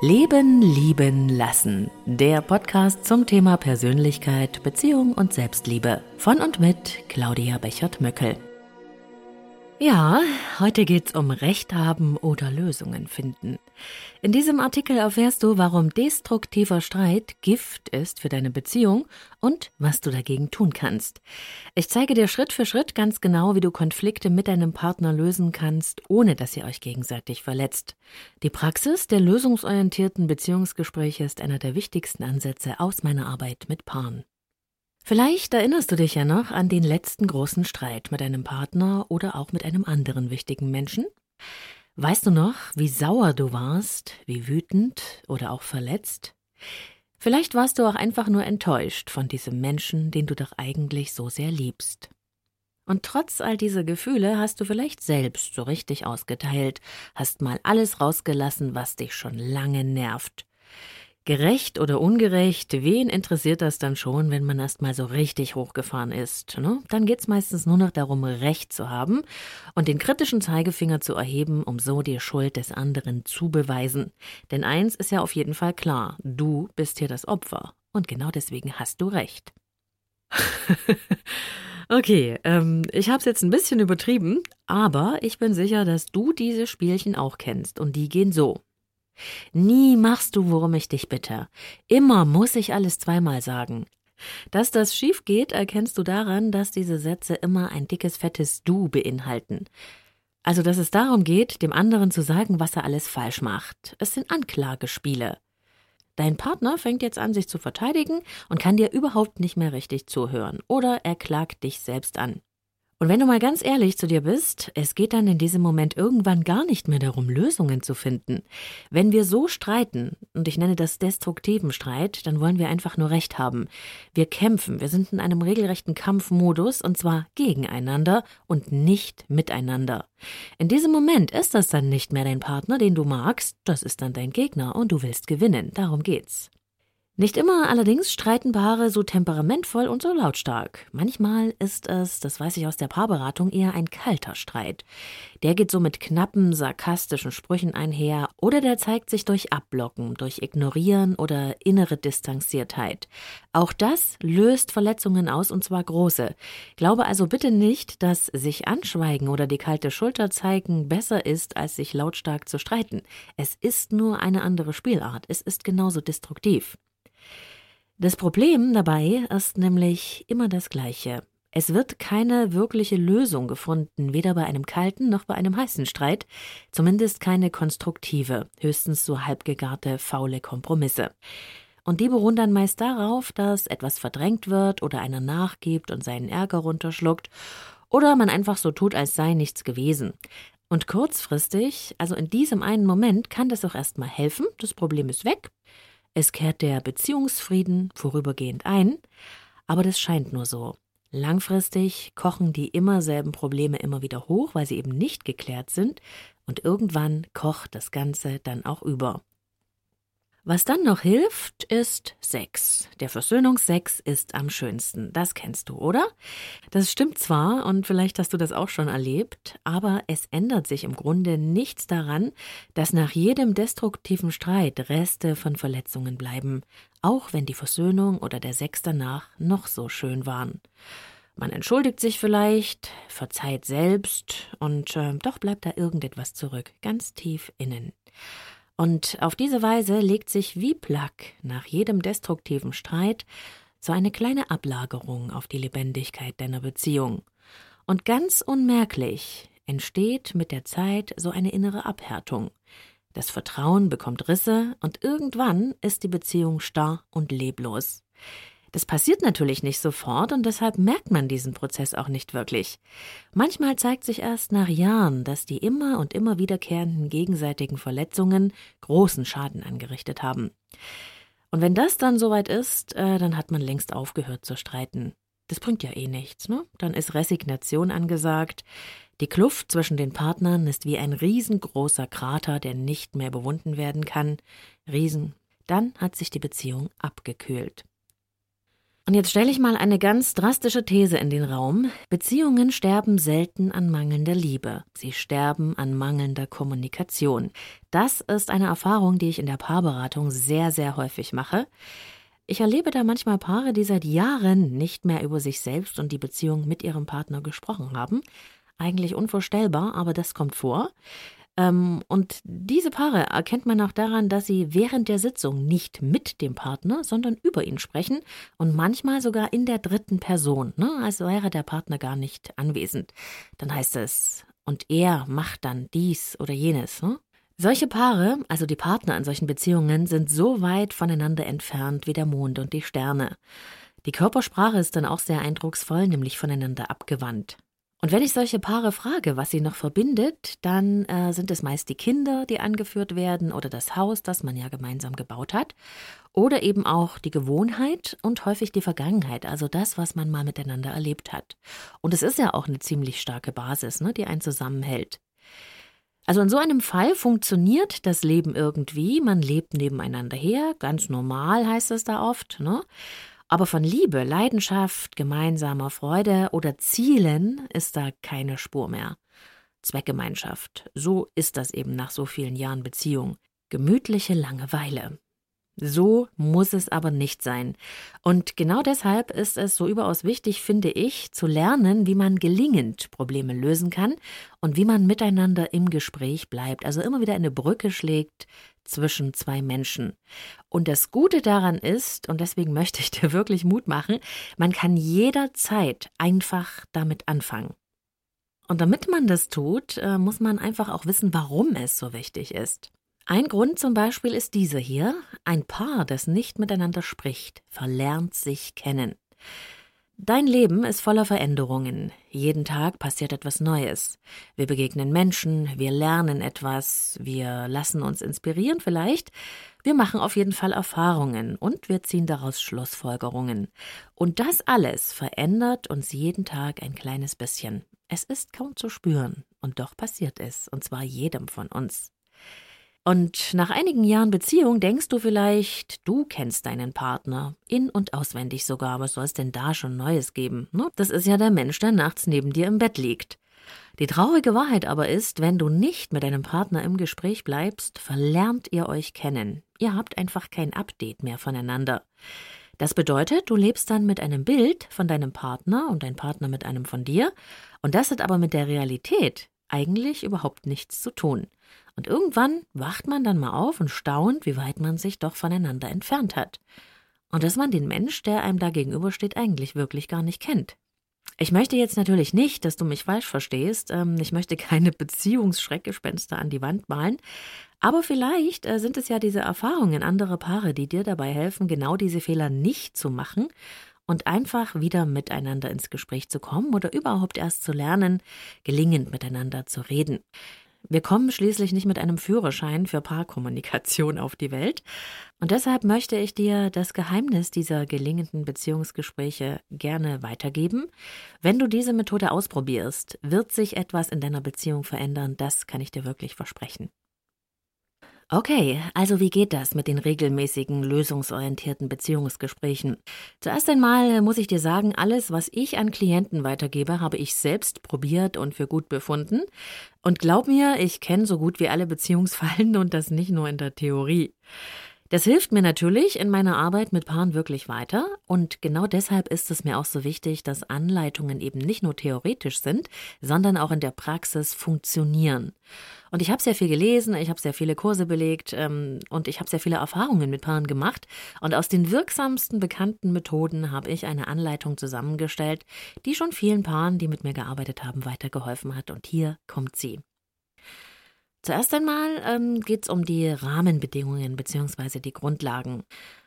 Leben, lieben, lassen. Der Podcast zum Thema Persönlichkeit, Beziehung und Selbstliebe. Von und mit Claudia Bechert-Möckel. Ja, heute geht's um Recht haben oder Lösungen finden. In diesem Artikel erfährst du, warum destruktiver Streit Gift ist für deine Beziehung und was du dagegen tun kannst. Ich zeige dir Schritt für Schritt ganz genau, wie du Konflikte mit deinem Partner lösen kannst, ohne dass ihr euch gegenseitig verletzt. Die Praxis der lösungsorientierten Beziehungsgespräche ist einer der wichtigsten Ansätze aus meiner Arbeit mit Paaren. Vielleicht erinnerst du dich ja noch an den letzten großen Streit mit einem Partner oder auch mit einem anderen wichtigen Menschen. Weißt du noch, wie sauer du warst, wie wütend oder auch verletzt? Vielleicht warst du auch einfach nur enttäuscht von diesem Menschen, den du doch eigentlich so sehr liebst. Und trotz all dieser Gefühle hast du vielleicht selbst so richtig ausgeteilt, hast mal alles rausgelassen, was dich schon lange nervt. Gerecht oder ungerecht, wen interessiert das dann schon, wenn man erst mal so richtig hochgefahren ist? Ne? Dann geht's meistens nur noch darum, Recht zu haben und den kritischen Zeigefinger zu erheben, um so die Schuld des anderen zu beweisen. Denn eins ist ja auf jeden Fall klar, du bist hier das Opfer. Und genau deswegen hast du Recht. okay, ähm, ich habe es jetzt ein bisschen übertrieben, aber ich bin sicher, dass du diese Spielchen auch kennst und die gehen so. Nie machst du, worum ich dich bitte. Immer muss ich alles zweimal sagen. Dass das schief geht, erkennst du daran, dass diese Sätze immer ein dickes, fettes Du beinhalten. Also, dass es darum geht, dem anderen zu sagen, was er alles falsch macht. Es sind Anklagespiele. Dein Partner fängt jetzt an, sich zu verteidigen und kann dir überhaupt nicht mehr richtig zuhören. Oder er klagt dich selbst an. Und wenn du mal ganz ehrlich zu dir bist, es geht dann in diesem Moment irgendwann gar nicht mehr darum, Lösungen zu finden. Wenn wir so streiten, und ich nenne das destruktiven Streit, dann wollen wir einfach nur Recht haben. Wir kämpfen, wir sind in einem regelrechten Kampfmodus, und zwar gegeneinander und nicht miteinander. In diesem Moment ist das dann nicht mehr dein Partner, den du magst, das ist dann dein Gegner und du willst gewinnen, darum geht's. Nicht immer allerdings streiten Paare so temperamentvoll und so lautstark. Manchmal ist es, das weiß ich aus der Paarberatung, eher ein kalter Streit. Der geht so mit knappen, sarkastischen Sprüchen einher oder der zeigt sich durch Abblocken, durch Ignorieren oder innere Distanziertheit. Auch das löst Verletzungen aus und zwar große. Glaube also bitte nicht, dass sich anschweigen oder die kalte Schulter zeigen besser ist, als sich lautstark zu streiten. Es ist nur eine andere Spielart. Es ist genauso destruktiv. Das Problem dabei ist nämlich immer das gleiche. Es wird keine wirkliche Lösung gefunden, weder bei einem kalten noch bei einem heißen Streit, zumindest keine konstruktive, höchstens so halbgegarte, faule Kompromisse. Und die beruhen dann meist darauf, dass etwas verdrängt wird oder einer nachgibt und seinen Ärger runterschluckt oder man einfach so tut, als sei nichts gewesen. Und kurzfristig, also in diesem einen Moment, kann das auch erstmal helfen, das Problem ist weg, es kehrt der Beziehungsfrieden vorübergehend ein, aber das scheint nur so. Langfristig kochen die immer selben Probleme immer wieder hoch, weil sie eben nicht geklärt sind, und irgendwann kocht das Ganze dann auch über. Was dann noch hilft, ist Sex. Der Versöhnungsex ist am schönsten. Das kennst du, oder? Das stimmt zwar, und vielleicht hast du das auch schon erlebt, aber es ändert sich im Grunde nichts daran, dass nach jedem destruktiven Streit Reste von Verletzungen bleiben, auch wenn die Versöhnung oder der Sex danach noch so schön waren. Man entschuldigt sich vielleicht, verzeiht selbst, und äh, doch bleibt da irgendetwas zurück, ganz tief innen. Und auf diese Weise legt sich wie Plack nach jedem destruktiven Streit so eine kleine Ablagerung auf die Lebendigkeit deiner Beziehung. Und ganz unmerklich entsteht mit der Zeit so eine innere Abhärtung. Das Vertrauen bekommt Risse und irgendwann ist die Beziehung starr und leblos. Das passiert natürlich nicht sofort und deshalb merkt man diesen Prozess auch nicht wirklich. Manchmal zeigt sich erst nach Jahren, dass die immer und immer wiederkehrenden gegenseitigen Verletzungen großen Schaden angerichtet haben. Und wenn das dann soweit ist, äh, dann hat man längst aufgehört zu streiten. Das bringt ja eh nichts, ne? Dann ist Resignation angesagt. Die Kluft zwischen den Partnern ist wie ein riesengroßer Krater, der nicht mehr bewunden werden kann. Riesen. Dann hat sich die Beziehung abgekühlt. Und jetzt stelle ich mal eine ganz drastische These in den Raum. Beziehungen sterben selten an mangelnder Liebe. Sie sterben an mangelnder Kommunikation. Das ist eine Erfahrung, die ich in der Paarberatung sehr, sehr häufig mache. Ich erlebe da manchmal Paare, die seit Jahren nicht mehr über sich selbst und die Beziehung mit ihrem Partner gesprochen haben. Eigentlich unvorstellbar, aber das kommt vor. Ähm, und diese Paare erkennt man auch daran, dass sie während der Sitzung nicht mit dem Partner, sondern über ihn sprechen und manchmal sogar in der dritten Person, ne? als wäre der Partner gar nicht anwesend. Dann heißt es, und er macht dann dies oder jenes. Ne? Solche Paare, also die Partner in solchen Beziehungen, sind so weit voneinander entfernt wie der Mond und die Sterne. Die Körpersprache ist dann auch sehr eindrucksvoll, nämlich voneinander abgewandt. Und wenn ich solche Paare frage, was sie noch verbindet, dann äh, sind es meist die Kinder, die angeführt werden, oder das Haus, das man ja gemeinsam gebaut hat, oder eben auch die Gewohnheit und häufig die Vergangenheit, also das, was man mal miteinander erlebt hat. Und es ist ja auch eine ziemlich starke Basis, ne, die einen zusammenhält. Also in so einem Fall funktioniert das Leben irgendwie, man lebt nebeneinander her, ganz normal heißt es da oft, ne? Aber von Liebe, Leidenschaft, gemeinsamer Freude oder Zielen ist da keine Spur mehr. Zweckgemeinschaft, so ist das eben nach so vielen Jahren Beziehung. Gemütliche Langeweile. So muss es aber nicht sein. Und genau deshalb ist es so überaus wichtig, finde ich, zu lernen, wie man gelingend Probleme lösen kann und wie man miteinander im Gespräch bleibt, also immer wieder eine Brücke schlägt zwischen zwei Menschen. Und das Gute daran ist, und deswegen möchte ich dir wirklich Mut machen, man kann jederzeit einfach damit anfangen. Und damit man das tut, äh, muss man einfach auch wissen, warum es so wichtig ist. Ein Grund zum Beispiel ist dieser hier. Ein Paar, das nicht miteinander spricht, verlernt sich kennen. Dein Leben ist voller Veränderungen. Jeden Tag passiert etwas Neues. Wir begegnen Menschen, wir lernen etwas, wir lassen uns inspirieren vielleicht. Wir machen auf jeden Fall Erfahrungen und wir ziehen daraus Schlussfolgerungen. Und das alles verändert uns jeden Tag ein kleines bisschen. Es ist kaum zu spüren, und doch passiert es, und zwar jedem von uns. Und nach einigen Jahren Beziehung denkst du vielleicht, du kennst deinen Partner. In- und auswendig sogar. Was soll es denn da schon Neues geben? Ne? Das ist ja der Mensch, der nachts neben dir im Bett liegt. Die traurige Wahrheit aber ist, wenn du nicht mit deinem Partner im Gespräch bleibst, verlernt ihr euch kennen. Ihr habt einfach kein Update mehr voneinander. Das bedeutet, du lebst dann mit einem Bild von deinem Partner und dein Partner mit einem von dir, und das hat aber mit der Realität eigentlich überhaupt nichts zu tun. Und irgendwann wacht man dann mal auf und staunt, wie weit man sich doch voneinander entfernt hat. Und dass man den Mensch, der einem da gegenübersteht, eigentlich wirklich gar nicht kennt. Ich möchte jetzt natürlich nicht, dass du mich falsch verstehst. Ähm, ich möchte keine Beziehungsschreckgespenster an die Wand malen. Aber vielleicht äh, sind es ja diese Erfahrungen anderer Paare, die dir dabei helfen, genau diese Fehler nicht zu machen und einfach wieder miteinander ins Gespräch zu kommen oder überhaupt erst zu lernen, gelingend miteinander zu reden. Wir kommen schließlich nicht mit einem Führerschein für Paarkommunikation auf die Welt. Und deshalb möchte ich dir das Geheimnis dieser gelingenden Beziehungsgespräche gerne weitergeben. Wenn du diese Methode ausprobierst, wird sich etwas in deiner Beziehung verändern. Das kann ich dir wirklich versprechen. Okay, also wie geht das mit den regelmäßigen, lösungsorientierten Beziehungsgesprächen? Zuerst einmal muss ich dir sagen, alles, was ich an Klienten weitergebe, habe ich selbst probiert und für gut befunden. Und glaub mir, ich kenne so gut wie alle Beziehungsfallen und das nicht nur in der Theorie. Das hilft mir natürlich in meiner Arbeit mit Paaren wirklich weiter und genau deshalb ist es mir auch so wichtig, dass Anleitungen eben nicht nur theoretisch sind, sondern auch in der Praxis funktionieren. Und ich habe sehr viel gelesen, ich habe sehr viele Kurse belegt ähm, und ich habe sehr viele Erfahrungen mit Paaren gemacht. Und aus den wirksamsten bekannten Methoden habe ich eine Anleitung zusammengestellt, die schon vielen Paaren, die mit mir gearbeitet haben, weitergeholfen hat. Und hier kommt sie. Zuerst einmal ähm, geht es um die Rahmenbedingungen bzw. die Grundlagen.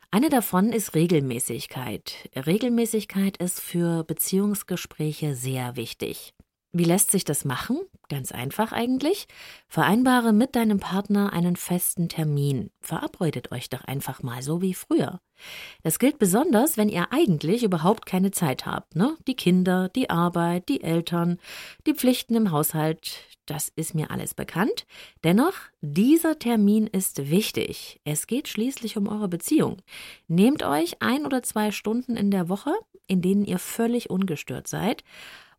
Eine davon ist Regelmäßigkeit. Regelmäßigkeit ist für Beziehungsgespräche sehr wichtig. Wie lässt sich das machen? Ganz einfach eigentlich. Vereinbare mit deinem Partner einen festen Termin. Verabredet euch doch einfach mal so wie früher. Das gilt besonders, wenn ihr eigentlich überhaupt keine Zeit habt. Ne? Die Kinder, die Arbeit, die Eltern, die Pflichten im Haushalt, das ist mir alles bekannt. Dennoch, dieser Termin ist wichtig. Es geht schließlich um eure Beziehung. Nehmt euch ein oder zwei Stunden in der Woche, in denen ihr völlig ungestört seid,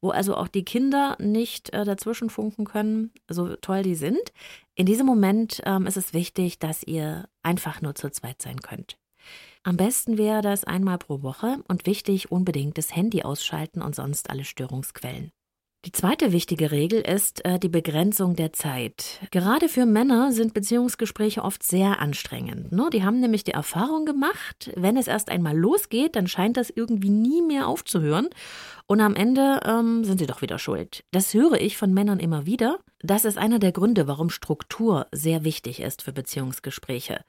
wo also auch die Kinder nicht äh, dazwischen funken können, so toll die sind. In diesem Moment ähm, ist es wichtig, dass ihr einfach nur zu zweit sein könnt. Am besten wäre das einmal pro Woche und wichtig unbedingt das Handy ausschalten und sonst alle Störungsquellen. Die zweite wichtige Regel ist äh, die Begrenzung der Zeit. Gerade für Männer sind Beziehungsgespräche oft sehr anstrengend. Ne? Die haben nämlich die Erfahrung gemacht, wenn es erst einmal losgeht, dann scheint das irgendwie nie mehr aufzuhören. Und am Ende ähm, sind sie doch wieder schuld. Das höre ich von Männern immer wieder. Das ist einer der Gründe, warum Struktur sehr wichtig ist für Beziehungsgespräche.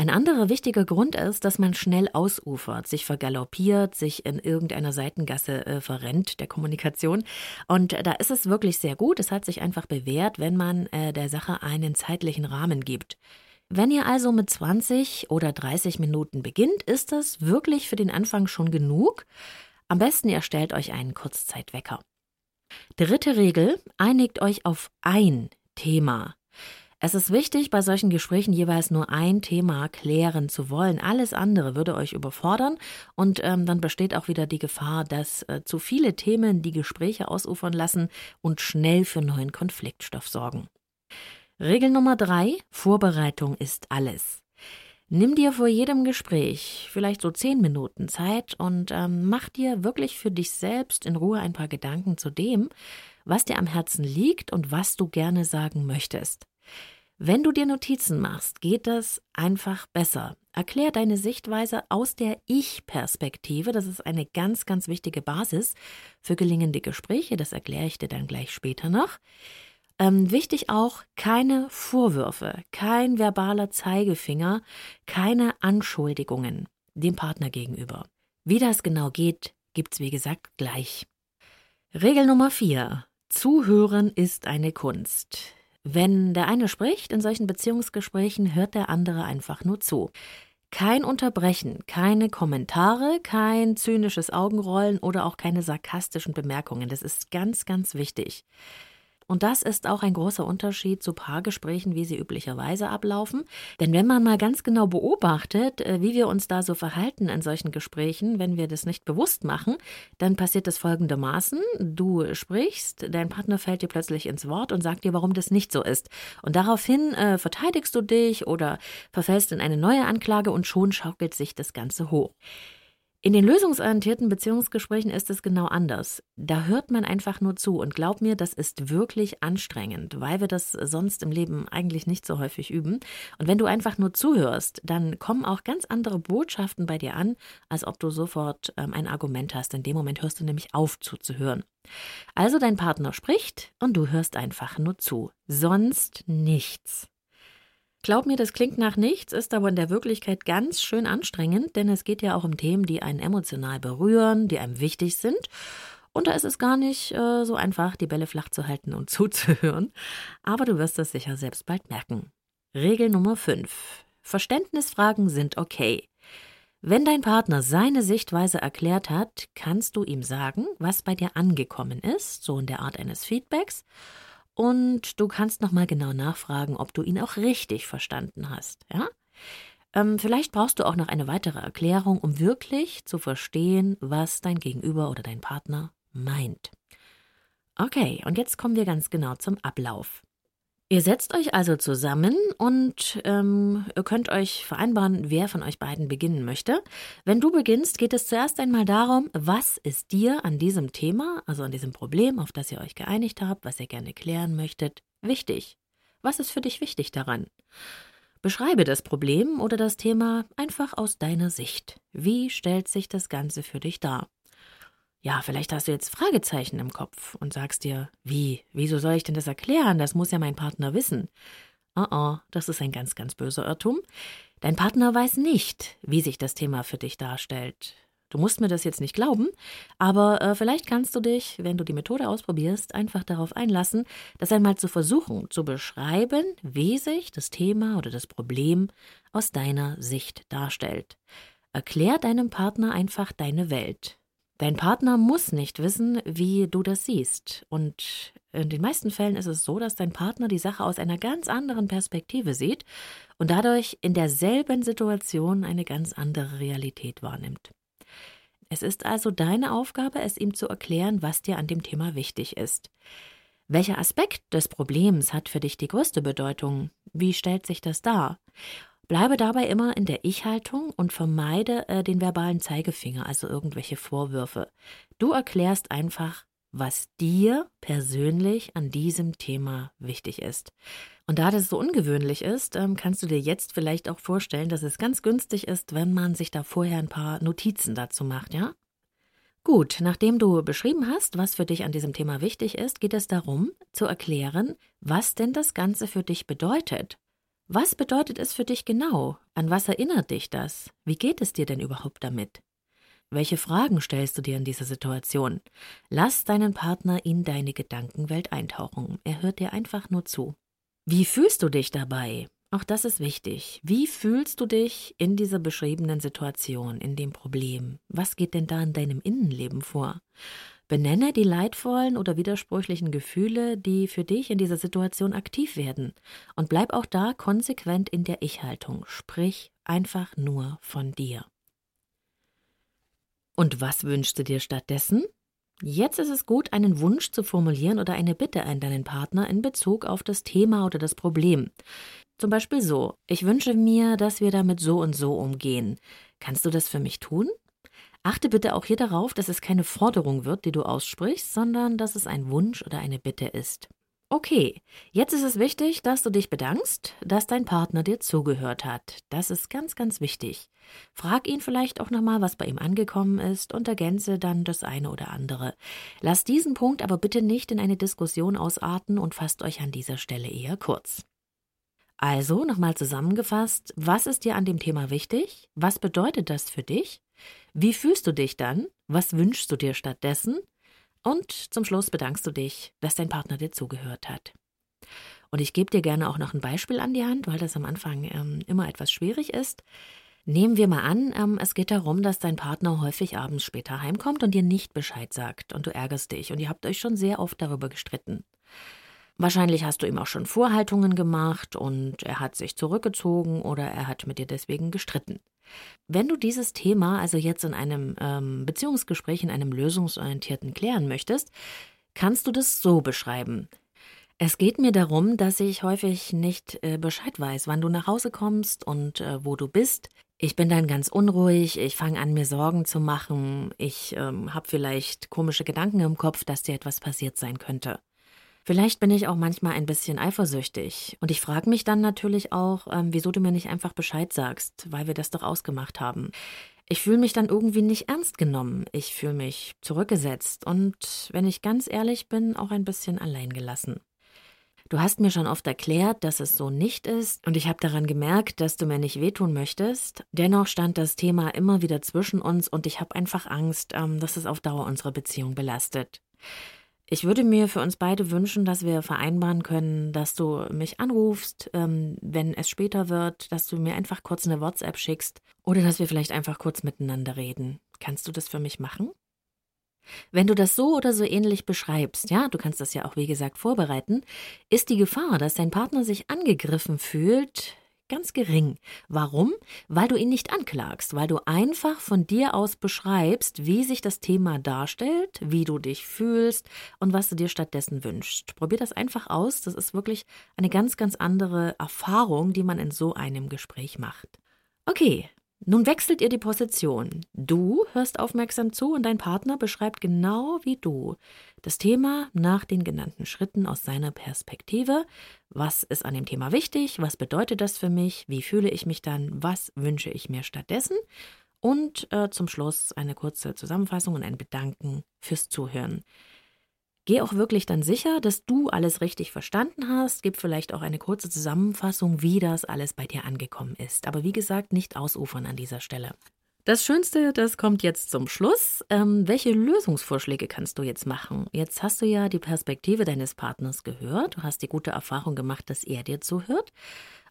Ein anderer wichtiger Grund ist, dass man schnell ausufert, sich vergaloppiert, sich in irgendeiner Seitengasse äh, verrennt der Kommunikation. Und da ist es wirklich sehr gut. Es hat sich einfach bewährt, wenn man äh, der Sache einen zeitlichen Rahmen gibt. Wenn ihr also mit 20 oder 30 Minuten beginnt, ist das wirklich für den Anfang schon genug. Am besten ihr stellt euch einen Kurzzeitwecker. Dritte Regel, einigt euch auf ein Thema. Es ist wichtig, bei solchen Gesprächen jeweils nur ein Thema klären zu wollen. Alles andere würde euch überfordern und ähm, dann besteht auch wieder die Gefahr, dass äh, zu viele Themen die Gespräche ausufern lassen und schnell für neuen Konfliktstoff sorgen. Regel Nummer drei: Vorbereitung ist alles. Nimm dir vor jedem Gespräch vielleicht so zehn Minuten Zeit und ähm, mach dir wirklich für dich selbst in Ruhe ein paar Gedanken zu dem, was dir am Herzen liegt und was du gerne sagen möchtest. Wenn du dir Notizen machst, geht das einfach besser. Erklär deine Sichtweise aus der Ich-Perspektive. Das ist eine ganz, ganz wichtige Basis für gelingende Gespräche. Das erkläre ich dir dann gleich später noch. Ähm, wichtig auch, keine Vorwürfe, kein verbaler Zeigefinger, keine Anschuldigungen dem Partner gegenüber. Wie das genau geht, gibt's wie gesagt gleich. Regel Nummer vier: Zuhören ist eine Kunst. Wenn der eine spricht in solchen Beziehungsgesprächen, hört der andere einfach nur zu. Kein Unterbrechen, keine Kommentare, kein zynisches Augenrollen oder auch keine sarkastischen Bemerkungen. Das ist ganz, ganz wichtig. Und das ist auch ein großer Unterschied zu Paargesprächen, wie sie üblicherweise ablaufen. Denn wenn man mal ganz genau beobachtet, äh, wie wir uns da so verhalten in solchen Gesprächen, wenn wir das nicht bewusst machen, dann passiert das folgendermaßen. Du sprichst, dein Partner fällt dir plötzlich ins Wort und sagt dir, warum das nicht so ist. Und daraufhin äh, verteidigst du dich oder verfällst in eine neue Anklage und schon schaukelt sich das Ganze hoch. In den lösungsorientierten Beziehungsgesprächen ist es genau anders. Da hört man einfach nur zu und glaub mir, das ist wirklich anstrengend, weil wir das sonst im Leben eigentlich nicht so häufig üben. Und wenn du einfach nur zuhörst, dann kommen auch ganz andere Botschaften bei dir an, als ob du sofort ähm, ein Argument hast. In dem Moment hörst du nämlich auf zuzuhören. Also dein Partner spricht und du hörst einfach nur zu. Sonst nichts. Glaub mir, das klingt nach nichts, ist aber in der Wirklichkeit ganz schön anstrengend, denn es geht ja auch um Themen, die einen emotional berühren, die einem wichtig sind. Und da ist es gar nicht äh, so einfach, die Bälle flach zu halten und zuzuhören. Aber du wirst es sicher selbst bald merken. Regel Nummer 5. Verständnisfragen sind okay. Wenn dein Partner seine Sichtweise erklärt hat, kannst du ihm sagen, was bei dir angekommen ist, so in der Art eines Feedbacks, und du kannst nochmal genau nachfragen, ob du ihn auch richtig verstanden hast. Ja? Ähm, vielleicht brauchst du auch noch eine weitere Erklärung, um wirklich zu verstehen, was dein Gegenüber oder dein Partner meint. Okay, und jetzt kommen wir ganz genau zum Ablauf. Ihr setzt euch also zusammen und ähm, ihr könnt euch vereinbaren, wer von euch beiden beginnen möchte. Wenn du beginnst, geht es zuerst einmal darum, was ist dir an diesem Thema, also an diesem Problem, auf das ihr euch geeinigt habt, was ihr gerne klären möchtet, wichtig. Was ist für dich wichtig daran? Beschreibe das Problem oder das Thema einfach aus deiner Sicht. Wie stellt sich das Ganze für dich dar? Ja, vielleicht hast du jetzt Fragezeichen im Kopf und sagst dir, wie, wieso soll ich denn das erklären? Das muss ja mein Partner wissen. Oh oh, das ist ein ganz, ganz böser Irrtum. Dein Partner weiß nicht, wie sich das Thema für dich darstellt. Du musst mir das jetzt nicht glauben, aber äh, vielleicht kannst du dich, wenn du die Methode ausprobierst, einfach darauf einlassen, das einmal zu versuchen, zu beschreiben, wie sich das Thema oder das Problem aus deiner Sicht darstellt. Erklär deinem Partner einfach deine Welt. Dein Partner muss nicht wissen, wie du das siehst. Und in den meisten Fällen ist es so, dass dein Partner die Sache aus einer ganz anderen Perspektive sieht und dadurch in derselben Situation eine ganz andere Realität wahrnimmt. Es ist also deine Aufgabe, es ihm zu erklären, was dir an dem Thema wichtig ist. Welcher Aspekt des Problems hat für dich die größte Bedeutung? Wie stellt sich das dar? Bleibe dabei immer in der Ich-Haltung und vermeide äh, den verbalen Zeigefinger, also irgendwelche Vorwürfe. Du erklärst einfach, was dir persönlich an diesem Thema wichtig ist. Und da das so ungewöhnlich ist, ähm, kannst du dir jetzt vielleicht auch vorstellen, dass es ganz günstig ist, wenn man sich da vorher ein paar Notizen dazu macht, ja? Gut, nachdem du beschrieben hast, was für dich an diesem Thema wichtig ist, geht es darum, zu erklären, was denn das Ganze für dich bedeutet. Was bedeutet es für dich genau? An was erinnert dich das? Wie geht es dir denn überhaupt damit? Welche Fragen stellst du dir in dieser Situation? Lass deinen Partner in deine Gedankenwelt eintauchen. Er hört dir einfach nur zu. Wie fühlst du dich dabei? Auch das ist wichtig. Wie fühlst du dich in dieser beschriebenen Situation, in dem Problem? Was geht denn da in deinem Innenleben vor? Benenne die leidvollen oder widersprüchlichen Gefühle, die für dich in dieser Situation aktiv werden. Und bleib auch da konsequent in der Ich-Haltung. Sprich einfach nur von dir. Und was wünschst du dir stattdessen? Jetzt ist es gut, einen Wunsch zu formulieren oder eine Bitte an deinen Partner in Bezug auf das Thema oder das Problem. Zum Beispiel so, ich wünsche mir, dass wir damit so und so umgehen. Kannst du das für mich tun? Achte bitte auch hier darauf, dass es keine Forderung wird, die du aussprichst, sondern dass es ein Wunsch oder eine Bitte ist. Okay, jetzt ist es wichtig, dass du dich bedankst, dass dein Partner dir zugehört hat. Das ist ganz, ganz wichtig. Frag ihn vielleicht auch nochmal, was bei ihm angekommen ist und ergänze dann das eine oder andere. Lass diesen Punkt aber bitte nicht in eine Diskussion ausarten und fasst euch an dieser Stelle eher kurz. Also, nochmal zusammengefasst, was ist dir an dem Thema wichtig? Was bedeutet das für dich? Wie fühlst du dich dann? Was wünschst du dir stattdessen? Und zum Schluss bedankst du dich, dass dein Partner dir zugehört hat. Und ich gebe dir gerne auch noch ein Beispiel an die Hand, weil das am Anfang ähm, immer etwas schwierig ist. Nehmen wir mal an, ähm, es geht darum, dass dein Partner häufig abends später heimkommt und dir nicht Bescheid sagt und du ärgerst dich und ihr habt euch schon sehr oft darüber gestritten. Wahrscheinlich hast du ihm auch schon Vorhaltungen gemacht und er hat sich zurückgezogen oder er hat mit dir deswegen gestritten. Wenn du dieses Thema also jetzt in einem ähm, Beziehungsgespräch, in einem lösungsorientierten klären möchtest, kannst du das so beschreiben. Es geht mir darum, dass ich häufig nicht äh, Bescheid weiß, wann du nach Hause kommst und äh, wo du bist. Ich bin dann ganz unruhig, ich fange an, mir Sorgen zu machen, ich ähm, habe vielleicht komische Gedanken im Kopf, dass dir etwas passiert sein könnte. Vielleicht bin ich auch manchmal ein bisschen eifersüchtig. Und ich frage mich dann natürlich auch, ähm, wieso du mir nicht einfach Bescheid sagst, weil wir das doch ausgemacht haben. Ich fühle mich dann irgendwie nicht ernst genommen. Ich fühle mich zurückgesetzt und, wenn ich ganz ehrlich bin, auch ein bisschen alleingelassen. Du hast mir schon oft erklärt, dass es so nicht ist, und ich habe daran gemerkt, dass du mir nicht wehtun möchtest. Dennoch stand das Thema immer wieder zwischen uns und ich habe einfach Angst, ähm, dass es auf Dauer unsere Beziehung belastet. Ich würde mir für uns beide wünschen, dass wir vereinbaren können, dass du mich anrufst, ähm, wenn es später wird, dass du mir einfach kurz eine WhatsApp schickst oder dass wir vielleicht einfach kurz miteinander reden. Kannst du das für mich machen? Wenn du das so oder so ähnlich beschreibst, ja, du kannst das ja auch wie gesagt vorbereiten, ist die Gefahr, dass dein Partner sich angegriffen fühlt, ganz gering. Warum? Weil du ihn nicht anklagst, weil du einfach von dir aus beschreibst, wie sich das Thema darstellt, wie du dich fühlst und was du dir stattdessen wünschst. Probier das einfach aus. Das ist wirklich eine ganz, ganz andere Erfahrung, die man in so einem Gespräch macht. Okay, nun wechselt ihr die Position. Du hörst aufmerksam zu und dein Partner beschreibt genau wie du das Thema nach den genannten Schritten aus seiner Perspektive. Was ist an dem Thema wichtig? Was bedeutet das für mich? Wie fühle ich mich dann? Was wünsche ich mir stattdessen? Und äh, zum Schluss eine kurze Zusammenfassung und ein Bedanken fürs Zuhören. Geh auch wirklich dann sicher, dass du alles richtig verstanden hast. Gib vielleicht auch eine kurze Zusammenfassung, wie das alles bei dir angekommen ist. Aber wie gesagt, nicht ausufern an dieser Stelle. Das Schönste, das kommt jetzt zum Schluss. Ähm, welche Lösungsvorschläge kannst du jetzt machen? Jetzt hast du ja die Perspektive deines Partners gehört. Du hast die gute Erfahrung gemacht, dass er dir zuhört.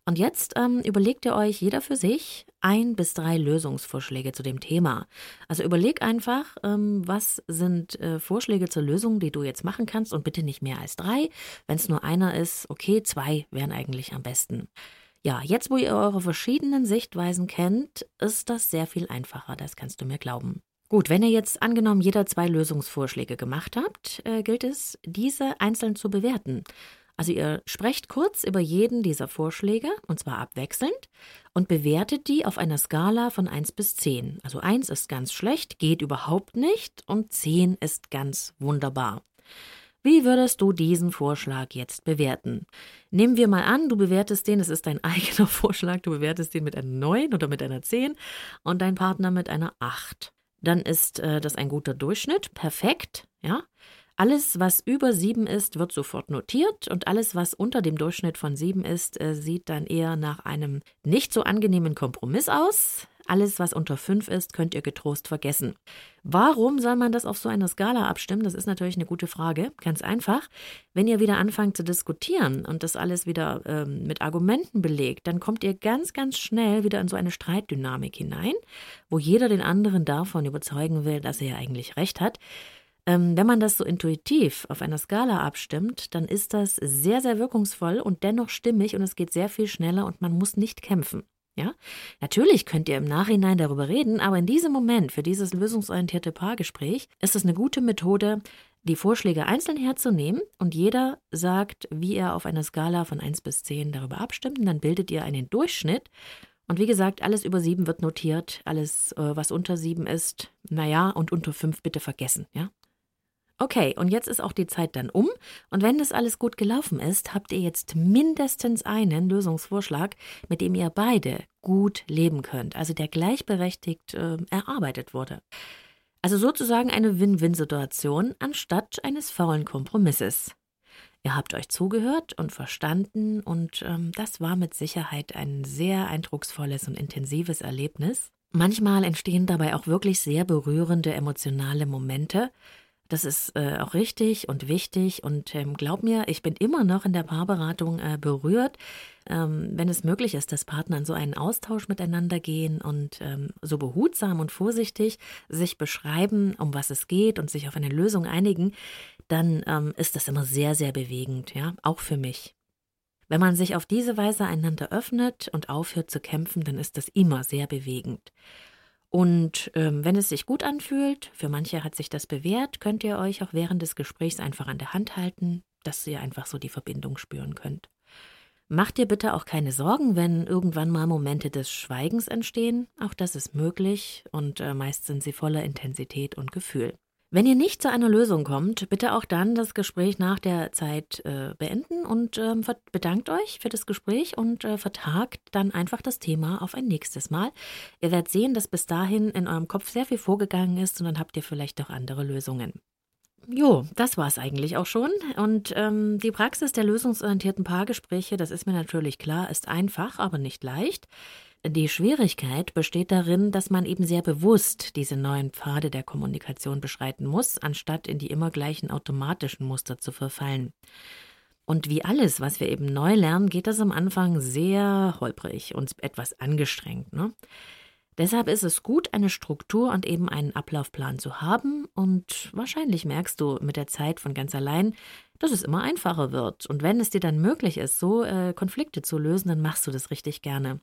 Und jetzt ähm, überlegt ihr euch jeder für sich ein bis drei Lösungsvorschläge zu dem Thema. Also überleg einfach, ähm, was sind äh, Vorschläge zur Lösung, die du jetzt machen kannst und bitte nicht mehr als drei. Wenn es nur einer ist, okay, zwei wären eigentlich am besten. Ja, jetzt wo ihr eure verschiedenen Sichtweisen kennt, ist das sehr viel einfacher, das kannst du mir glauben. Gut, wenn ihr jetzt angenommen jeder zwei Lösungsvorschläge gemacht habt, äh, gilt es, diese einzeln zu bewerten. Also ihr sprecht kurz über jeden dieser Vorschläge, und zwar abwechselnd, und bewertet die auf einer Skala von 1 bis 10. Also 1 ist ganz schlecht, geht überhaupt nicht, und 10 ist ganz wunderbar. Wie würdest du diesen Vorschlag jetzt bewerten? Nehmen wir mal an, du bewertest den, es ist dein eigener Vorschlag, du bewertest den mit einer 9 oder mit einer 10 und dein Partner mit einer 8. Dann ist äh, das ein guter Durchschnitt, perfekt, ja. Alles, was über sieben ist, wird sofort notiert und alles, was unter dem Durchschnitt von sieben ist, äh, sieht dann eher nach einem nicht so angenehmen Kompromiss aus. Alles, was unter fünf ist, könnt ihr getrost vergessen. Warum soll man das auf so einer Skala abstimmen? Das ist natürlich eine gute Frage. Ganz einfach. Wenn ihr wieder anfangt zu diskutieren und das alles wieder ähm, mit Argumenten belegt, dann kommt ihr ganz, ganz schnell wieder in so eine Streitdynamik hinein, wo jeder den anderen davon überzeugen will, dass er ja eigentlich recht hat. Ähm, wenn man das so intuitiv auf einer Skala abstimmt, dann ist das sehr, sehr wirkungsvoll und dennoch stimmig und es geht sehr viel schneller und man muss nicht kämpfen. Ja, natürlich könnt ihr im Nachhinein darüber reden, aber in diesem Moment, für dieses lösungsorientierte Paargespräch, ist es eine gute Methode, die Vorschläge einzeln herzunehmen und jeder sagt, wie er auf einer Skala von 1 bis 10 darüber abstimmt und dann bildet ihr einen Durchschnitt. Und wie gesagt, alles über 7 wird notiert, alles, äh, was unter 7 ist, naja, und unter 5 bitte vergessen, ja. Okay, und jetzt ist auch die Zeit dann um. Und wenn das alles gut gelaufen ist, habt ihr jetzt mindestens einen Lösungsvorschlag, mit dem ihr beide gut leben könnt, also der gleichberechtigt äh, erarbeitet wurde. Also sozusagen eine Win-Win-Situation anstatt eines faulen Kompromisses. Ihr habt euch zugehört und verstanden und ähm, das war mit Sicherheit ein sehr eindrucksvolles und intensives Erlebnis. Manchmal entstehen dabei auch wirklich sehr berührende emotionale Momente, das ist äh, auch richtig und wichtig und ähm, glaub mir, ich bin immer noch in der Paarberatung äh, berührt, ähm, wenn es möglich ist, dass Partner in so einen Austausch miteinander gehen und ähm, so behutsam und vorsichtig sich beschreiben, um was es geht und sich auf eine Lösung einigen, dann ähm, ist das immer sehr, sehr bewegend, ja, auch für mich. Wenn man sich auf diese Weise einander öffnet und aufhört zu kämpfen, dann ist das immer sehr bewegend. Und ähm, wenn es sich gut anfühlt, für manche hat sich das bewährt, könnt ihr euch auch während des Gesprächs einfach an der Hand halten, dass ihr einfach so die Verbindung spüren könnt. Macht dir bitte auch keine Sorgen, wenn irgendwann mal Momente des Schweigens entstehen. Auch das ist möglich und äh, meist sind sie voller Intensität und Gefühl. Wenn ihr nicht zu einer Lösung kommt, bitte auch dann das Gespräch nach der Zeit äh, beenden und äh, bedankt euch für das Gespräch und äh, vertagt dann einfach das Thema auf ein nächstes Mal. Ihr werdet sehen, dass bis dahin in eurem Kopf sehr viel vorgegangen ist und dann habt ihr vielleicht auch andere Lösungen. Jo, das war es eigentlich auch schon. Und ähm, die Praxis der lösungsorientierten Paargespräche, das ist mir natürlich klar, ist einfach, aber nicht leicht. Die Schwierigkeit besteht darin, dass man eben sehr bewusst diese neuen Pfade der Kommunikation beschreiten muss, anstatt in die immer gleichen automatischen Muster zu verfallen. Und wie alles, was wir eben neu lernen, geht das am Anfang sehr holprig und etwas angestrengt. Ne? Deshalb ist es gut, eine Struktur und eben einen Ablaufplan zu haben. Und wahrscheinlich merkst du mit der Zeit von ganz allein, dass es immer einfacher wird. Und wenn es dir dann möglich ist, so äh, Konflikte zu lösen, dann machst du das richtig gerne.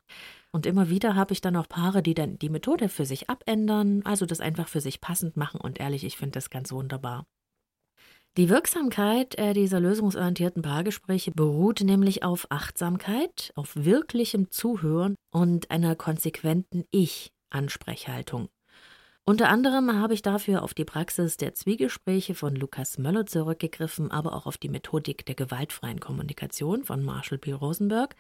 Und immer wieder habe ich dann auch Paare, die dann die Methode für sich abändern, also das einfach für sich passend machen. Und ehrlich, ich finde das ganz wunderbar. Die Wirksamkeit äh, dieser lösungsorientierten Paargespräche beruht nämlich auf Achtsamkeit, auf wirklichem Zuhören und einer konsequenten Ich-Ansprechhaltung. Unter anderem habe ich dafür auf die Praxis der Zwiegespräche von Lukas Möller zurückgegriffen, aber auch auf die Methodik der gewaltfreien Kommunikation von Marshall P. Rosenberg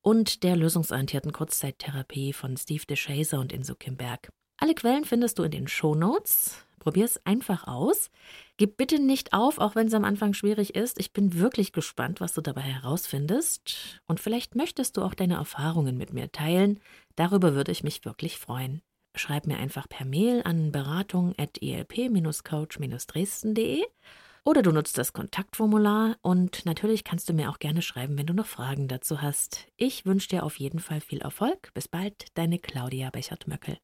und der lösungsorientierten Kurzzeittherapie von Steve DeShazer und Inso Kimberg. Alle Quellen findest du in den Show Notes. Probier es einfach aus. Gib bitte nicht auf, auch wenn es am Anfang schwierig ist. Ich bin wirklich gespannt, was du dabei herausfindest. Und vielleicht möchtest du auch deine Erfahrungen mit mir teilen. Darüber würde ich mich wirklich freuen. Schreib mir einfach per Mail an beratung.elp-coach-dresden.de Oder du nutzt das Kontaktformular und natürlich kannst du mir auch gerne schreiben, wenn du noch Fragen dazu hast. Ich wünsche dir auf jeden Fall viel Erfolg. Bis bald, deine Claudia Bechert-Möckel.